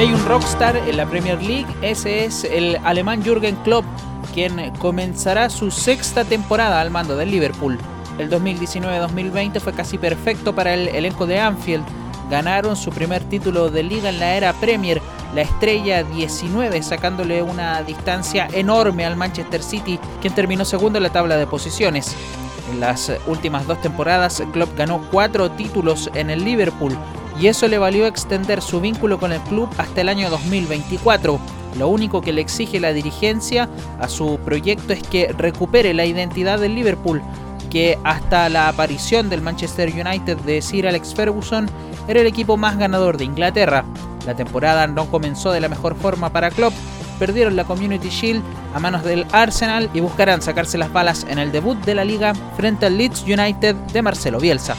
Hay un rockstar en la Premier League, ese es el alemán Jürgen Klopp, quien comenzará su sexta temporada al mando del Liverpool. El 2019-2020 fue casi perfecto para el elenco de Anfield. Ganaron su primer título de liga en la era Premier, la estrella 19, sacándole una distancia enorme al Manchester City, quien terminó segundo en la tabla de posiciones. En las últimas dos temporadas, Klopp ganó cuatro títulos en el Liverpool, y eso le valió extender su vínculo con el club hasta el año 2024. Lo único que le exige la dirigencia a su proyecto es que recupere la identidad del Liverpool, que hasta la aparición del Manchester United de Sir Alex Ferguson era el equipo más ganador de Inglaterra. La temporada no comenzó de la mejor forma para Klopp, perdieron la Community Shield a manos del Arsenal y buscarán sacarse las balas en el debut de la liga frente al Leeds United de Marcelo Bielsa.